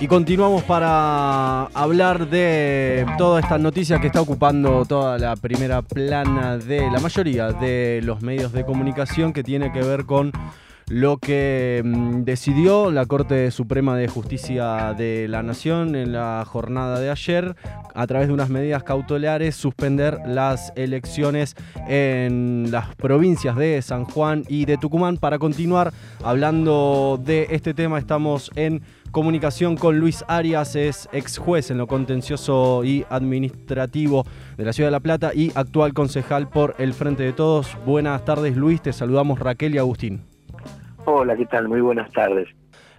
Y continuamos para hablar de toda esta noticia que está ocupando toda la primera plana de la mayoría de los medios de comunicación que tiene que ver con lo que mm, decidió la Corte Suprema de Justicia de la Nación en la jornada de ayer, a través de unas medidas cautelares, suspender las elecciones en las provincias de San Juan y de Tucumán. Para continuar hablando de este tema, estamos en comunicación con Luis Arias, es ex juez en lo contencioso y administrativo de la Ciudad de La Plata y actual concejal por el Frente de Todos. Buenas tardes Luis, te saludamos Raquel y Agustín. Hola, ¿qué tal? Muy buenas tardes.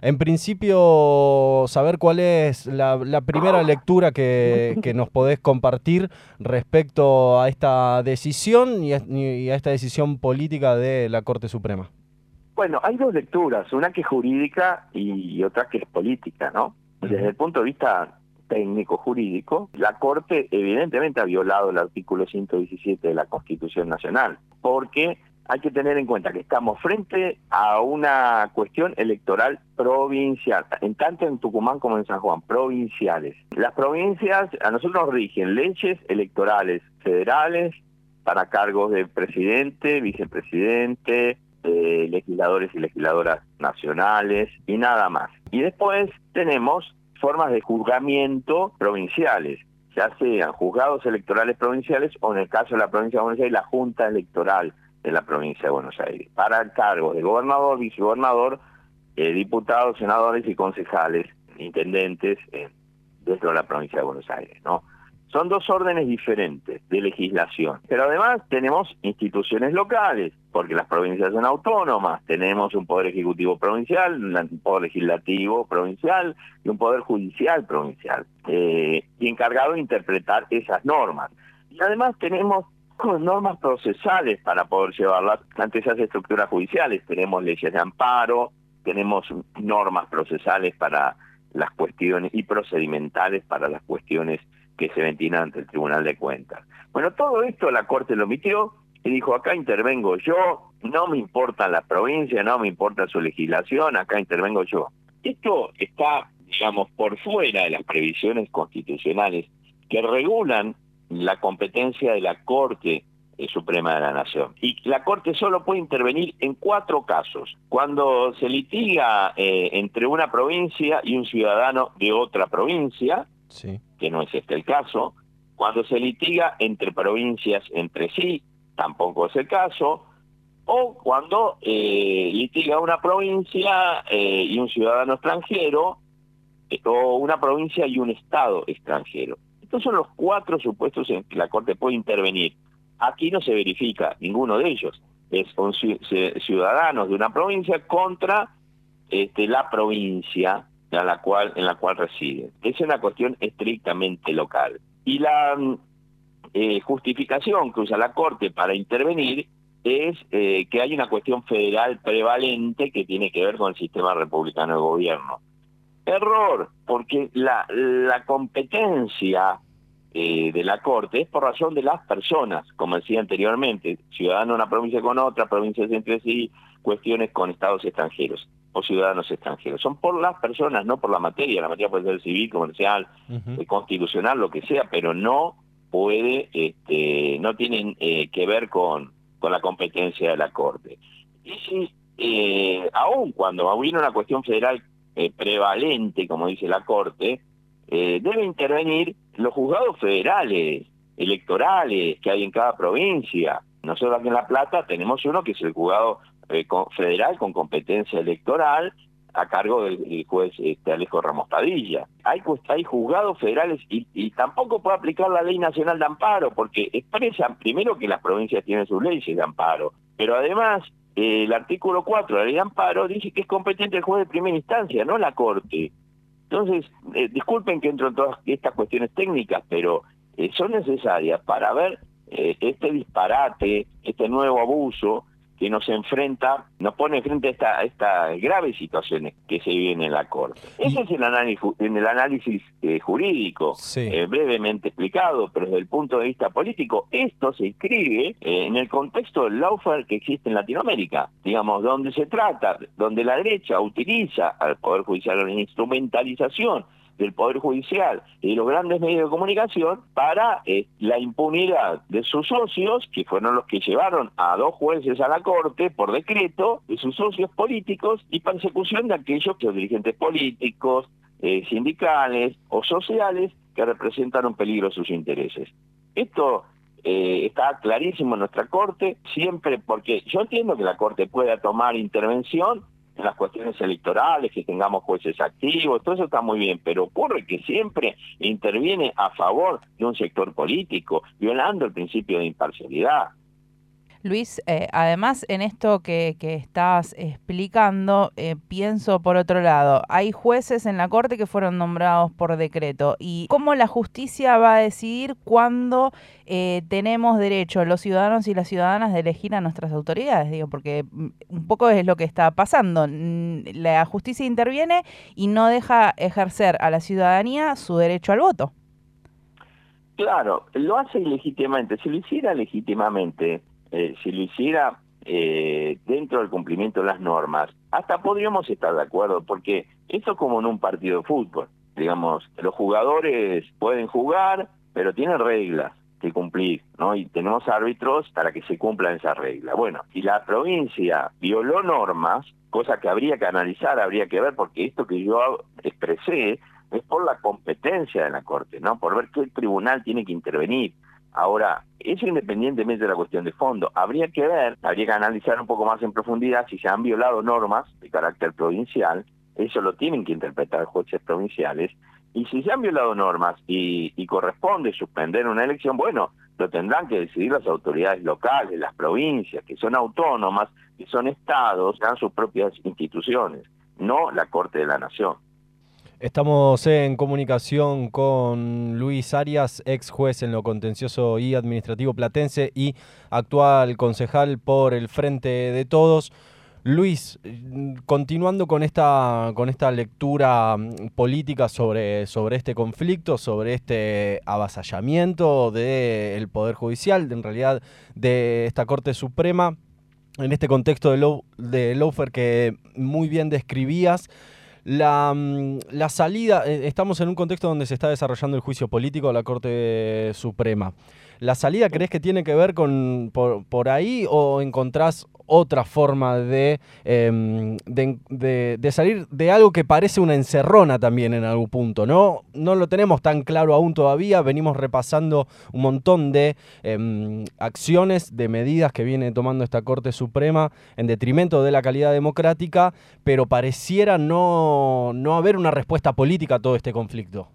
En principio, saber cuál es la, primera lectura que, nos podés compartir respecto a esta decisión y a, esta decisión política de la Corte Suprema. Bueno, hay dos lecturas, una que es jurídica y otra que es política, ¿no? Desde el punto de vista técnico jurídico, la Corte evidentemente ha violado el artículo 117 de la Constitución Nacional, porque hay que tener en cuenta que estamos frente a una cuestión electoral provincial, en tanto en Tucumán como en San Juan, provinciales. Las provincias a nosotros nos rigen leyes electorales federales para cargos de presidente, vicepresidente, eh, legisladores y legisladoras nacionales y nada más. Y después tenemos formas de juzgamiento provinciales, ya sean juzgados electorales provinciales o en el caso de la provincia de Buenos Aires la Junta Electoral de la provincia de Buenos Aires, para cargos de gobernador, vicegobernador, eh, diputados, senadores y concejales, intendentes eh, dentro de la provincia de Buenos Aires, ¿no? Son dos órdenes diferentes de legislación, pero además tenemos instituciones locales, porque las provincias son autónomas, tenemos un poder ejecutivo provincial, un poder legislativo provincial y un poder judicial provincial, eh, y encargado de interpretar esas normas. Y además tenemos normas procesales para poder llevarlas ante esas estructuras judiciales. Tenemos leyes de amparo, tenemos normas procesales para las cuestiones y procedimentales para las cuestiones que se ventilan ante el Tribunal de Cuentas. Bueno, todo esto la Corte lo omitió y dijo, acá intervengo yo, no me importa la provincia, no me importa su legislación, acá intervengo yo. Esto está, digamos, por fuera de las previsiones constitucionales que regulan la competencia de la Corte eh, Suprema de la Nación. Y la Corte solo puede intervenir en cuatro casos. Cuando se litiga eh, entre una provincia y un ciudadano de otra provincia, que no es este el caso. Cuando se litiga entre provincias entre sí, tampoco es el caso. O cuando eh, litiga una provincia y un ciudadano extranjero, o una provincia y un Estado extranjero. Estos son los cuatro supuestos en que la Corte puede intervenir. Aquí no se verifica ninguno de ellos. Es son ciudadanos de una provincia contra este, la provincia en la cual en la cual residen. Es una cuestión estrictamente local. Y la mm, eh, justificación que usa la Corte para intervenir es eh, que hay una cuestión federal prevalente que tiene que ver con el sistema republicano de gobierno. Error, porque la, la competencia eh, de la Corte es por razón de las personas, como decía anteriormente, ciudadanos de una provincia con otra, provincias entre sí, cuestiones con estados extranjeros o ciudadanos extranjeros. Son por las personas, no por la materia. La materia puede ser civil, comercial, eh, constitucional, lo que sea, pero no puede, este, no tienen eh, que ver con, con la competencia de la Corte. Y si, eh, aún cuando hubiera una cuestión federal eh, prevalente, como dice la Corte, eh, debe intervenir los juzgados federales, electorales que hay en cada provincia. Nosotros aquí en La Plata tenemos uno que es el juzgado eh, federal con competencia electoral a cargo del, juez este, Alejo Ramos Padilla. Hay, hay juzgados federales y, y, tampoco puede aplicar la ley nacional de amparo porque expresan primero que las provincias tienen sus leyes de amparo, pero además el artículo 4 de la ley de amparo dice que es competente el juez de primera instancia, no la Corte. Entonces, eh, disculpen que entro en todas estas cuestiones técnicas, pero eh, son necesarias para ver eh, este disparate, este nuevo abuso que nos enfrenta, nos pone frente a esta, estas graves situaciones que se viven en la Corte. Ese es el análisis, en el análisis eh, jurídico, eh, brevemente explicado, pero desde el punto de vista político, esto se inscribe eh, en el contexto del lawfare que existe en Latinoamérica, digamos, donde se trata, donde la derecha utiliza al Poder Judicial en instrumentalización del Poder Judicial y los grandes medios de comunicación para eh, la impunidad de sus socios, que fueron los que llevaron a dos jueces a la Corte por decreto, de sus socios políticos y persecución de aquellos que dirigentes políticos, eh, sindicales o sociales que representan un peligro a sus intereses. Esto eh, está clarísimo en nuestra Corte, siempre porque yo entiendo que la Corte pueda tomar intervención en las cuestiones electorales, que tengamos jueces activos, todo eso está muy bien, pero ocurre que siempre interviene a favor de un sector político, violando el principio de imparcialidad. Luis, eh, además en esto que, estás explicando, eh, pienso por otro lado, hay jueces en la Corte que fueron nombrados por decreto y cómo la justicia va a decidir cuándo eh, tenemos derecho los ciudadanos y las ciudadanas de elegir a nuestras autoridades, digo, porque mm, un poco es lo que está pasando. La justicia interviene y no deja ejercer a la ciudadanía su derecho al voto. Claro, lo hace ilegítimamente. Si lo hiciera legítimamente, eh, si lo hiciera eh, dentro del cumplimiento de las normas, hasta podríamos estar de acuerdo, porque esto es como en un partido de fútbol. Digamos, los jugadores pueden jugar, pero tienen reglas que cumplir, ¿no? Y tenemos árbitros para que se cumplan esas reglas. Bueno, si la provincia violó normas, cosa que habría que analizar, habría que ver, porque esto que yo expresé es por la competencia de la Corte, ¿no? Por ver qué tribunal tiene que intervenir. Ahora, eso independientemente de la cuestión de fondo, habría que ver, habría que analizar un poco más en profundidad si se han violado normas de carácter provincial, eso lo tienen que interpretar jueces provinciales, y si se han violado normas y, y corresponde suspender una elección, bueno, lo tendrán que decidir las autoridades locales, las provincias, que son autónomas, que son estados, dan sus propias instituciones, no la Corte de la Nación. Estamos en comunicación con Luis Arias, ex juez en lo contencioso y administrativo platense y actual concejal por el Frente de Todos. Luis, continuando con esta, con esta lectura mm, política sobre, sobre este conflicto, sobre este avasallamiento del Poder Judicial, en realidad de esta Corte Suprema, en este contexto de, de Lofer que muy bien describías, la, mm, la, salida, eh, estamos en un contexto donde se está desarrollando el juicio político de la Corte Suprema. ¿La salida crees que tiene que ver con por, por ahí o encontrás otra forma em, de, de, salir de algo que parece una encerrona también en algún punto, ¿no? No lo tenemos tan claro aún todavía, venimos repasando un montón de em, acciones, de medidas que viene tomando esta Corte Suprema en detrimento de la calidad democrática, pero pareciera no, no haber una respuesta política a todo este conflicto.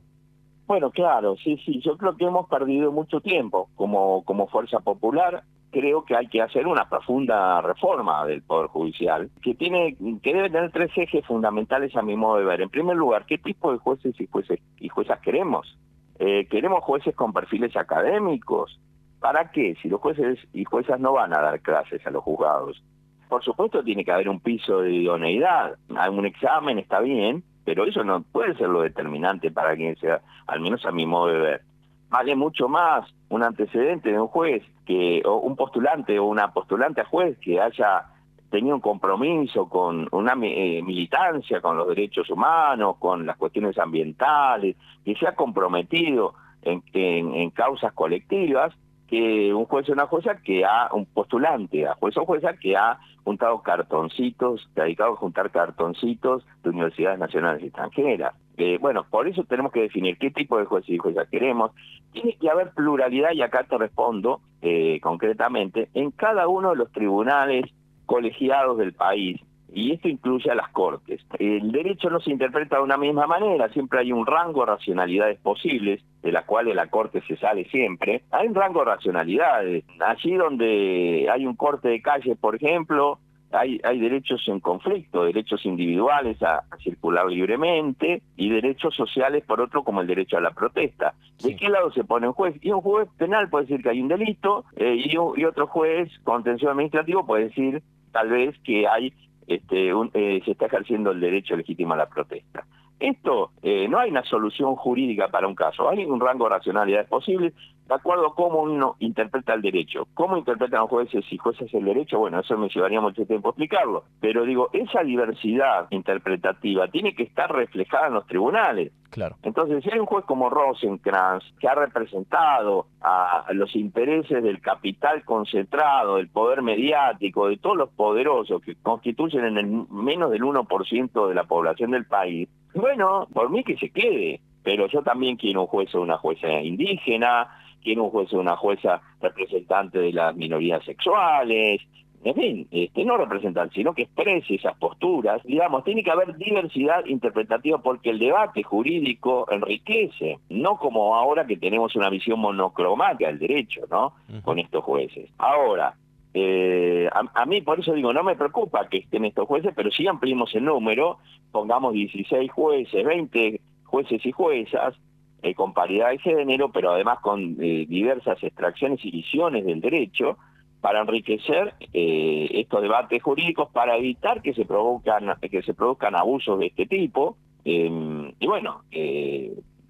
Bueno, claro, sí, sí, yo creo que hemos perdido mucho tiempo como, como fuerza popular creo que hay que hacer una profunda reforma del Poder Judicial, que tiene que debe tener tres ejes fundamentales a mi modo de ver. En primer lugar, ¿qué tipo de jueces y jueces y juezas queremos? Eh, ¿Queremos jueces con perfiles académicos? ¿Para qué? Si los jueces y juezas no van a dar clases a los juzgados. Por supuesto tiene que haber un piso de idoneidad. Un examen está bien, pero eso no puede ser lo determinante para quien sea, al menos a mi modo de ver. Vale mucho más un antecedente de un juez que o un postulante o una postulante a juez que haya tenido un compromiso con una eh, militancia con los derechos humanos, con las cuestiones ambientales, que se ha comprometido en, en, causas colectivas, que un juez o una jueza que ha, un postulante a juez o jueza que ha juntado cartoncitos, dedicado a juntar cartoncitos de universidades nacionales y extranjeras. Eh, bueno, por eso tenemos que definir qué tipo de jueces y juezas queremos. Tiene que haber pluralidad, y acá te respondo eh, concretamente, en cada uno de los tribunales colegiados del país. Y esto incluye a las cortes. El derecho no se interpreta de una misma manera, siempre hay un rango de racionalidades posibles, de las cuales la corte se sale siempre. Hay un rango de racionalidades. Allí donde hay un corte de calle, por ejemplo, hay, hay derechos en conflicto, derechos individuales a, circular libremente y derechos sociales por otro como el derecho a la protesta. ¿De qué lado se pone un juez? Y un juez penal puede decir que hay un delito eh, y, y, otro juez contencioso administrativo puede decir tal vez que hay este, eh, se está ejerciendo el derecho legítimo a la protesta. Esto eh, no hay una solución jurídica para un caso, hay un rango de racionalidades posibles de acuerdo a cómo uno interpreta el derecho. ¿Cómo interpretan los jueces y jueces el derecho? Bueno, eso me llevaría mucho tiempo explicarlo. Pero digo, esa diversidad interpretativa tiene que estar reflejada en los tribunales. Claro. Entonces, si hay un juez como Rosenkrantz que ha representado a los intereses del capital concentrado, del poder mediático, de todos los poderosos que constituyen en el menos del 1% de la población del país, bueno, por mí que se quede, pero yo también quiero un juez o una jueza indígena, quiero un juez o una jueza representante de las minorías sexuales, en fin, este, no representan, sino que exprese esas posturas. Digamos, tiene que haber diversidad interpretativa porque el debate jurídico enriquece, no como ahora que tenemos una visión monocromática del derecho, ¿no? Con estos jueces. Ahora, eh, a, mí por eso digo, no me preocupa que estén estos jueces, pero si ampliemos el número, pongamos 16 jueces, 20 jueces y juezas, eh, con paridad de género, pero además con eh, diversas extracciones y visiones del derecho, para enriquecer eh, estos debates jurídicos, para evitar que se provocan que se produzcan abusos de este tipo. Em, y bueno,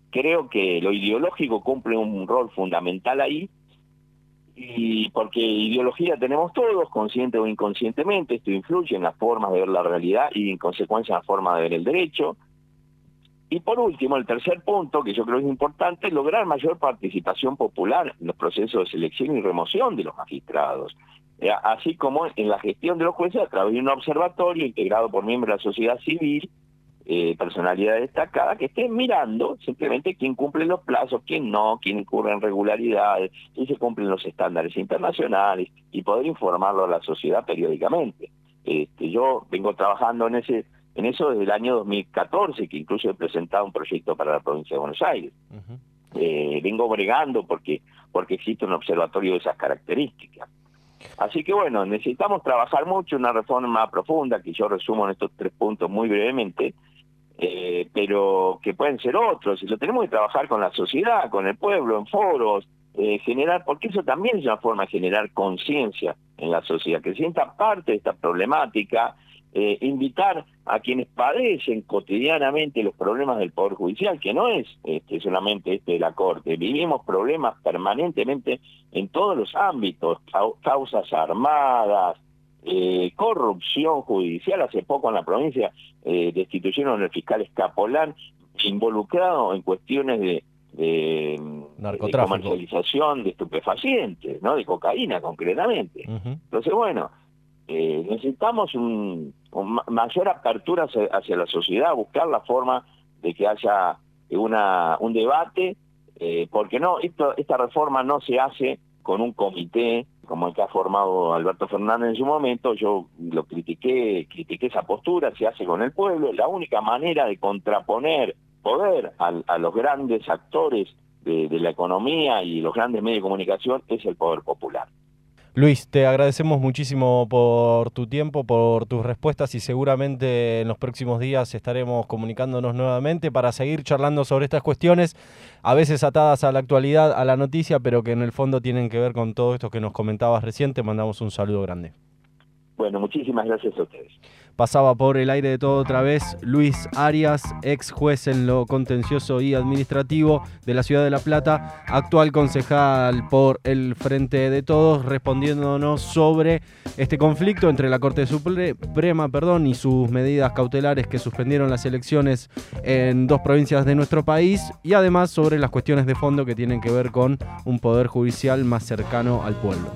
creo que lo ideológico cumple un rol fundamental ahí, y porque ideología tenemos todos, consciente o inconscientemente, esto influye en las formas de ver la realidad y en consecuencia en la forma de ver el derecho. Y por último, el tercer punto, que yo creo es importante, lograr mayor participación popular en los procesos de selección y remoción de los magistrados, eh, así como en la gestión de los jueces a través de un observatorio integrado por miembros de la sociedad civil eh, personalidad destacada que estén mirando simplemente quién cumple los plazos, quién no, quién incurre en regularidades, quién se cumplen los estándares internacionales y poder informarlo a la sociedad periódicamente. Este, yo vengo trabajando en ese en eso desde el año 2014, que incluso he presentado un proyecto para la provincia de Buenos Aires. eh, vengo bregando porque porque existe un observatorio de esas características. Así que bueno, necesitamos trabajar mucho, una reforma profunda, que yo resumo en estos tres puntos muy brevemente, eh, pero que pueden ser otros, y lo tenemos que trabajar con la sociedad, con el pueblo, en foros, eh, generar, porque eso también es una forma de generar conciencia en la sociedad, que sienta parte de esta problemática, eh, invitar a quienes padecen cotidianamente los problemas del Poder Judicial, que no es este, solamente este de la Corte, vivimos problemas permanentemente en todos los ámbitos, causas armadas, eh, corrupción judicial. Hace poco en la provincia eh, destituyeron al fiscal Escapolán involucrado en cuestiones de, de, comercialización de estupefacientes, ¿no? de cocaína concretamente. Entonces, bueno, eh, necesitamos un, mayor apertura hacia, la sociedad, buscar la forma de que haya una, un debate, eh, porque no, esto, esta reforma no se hace con un comité como el que ha formado Alberto Fernández en su momento, yo lo critiqué, critiqué esa postura, se hace con el pueblo, la única manera de contraponer poder a, los grandes actores de la economía y los grandes medios de comunicación es el poder popular. Luis, te agradecemos muchísimo por tu tiempo, por tus respuestas y seguramente en los próximos días estaremos comunicándonos nuevamente para seguir charlando sobre estas cuestiones, a veces atadas a la actualidad, a la noticia, pero que en el fondo tienen que ver con todo esto que nos comentabas recién. Te mandamos un saludo grande. Bueno, muchísimas gracias a ustedes. Pasaba por el aire de todo otra vez Luis Arias, ex juez en lo contencioso y administrativo de la ciudad de La Plata, actual concejal por el Frente de Todos, respondiéndonos sobre este conflicto entre la Corte Suprema perdón, y sus medidas cautelares que suspendieron las elecciones en dos provincias de nuestro país y además sobre las cuestiones de fondo que tienen que ver con un poder judicial más cercano al pueblo.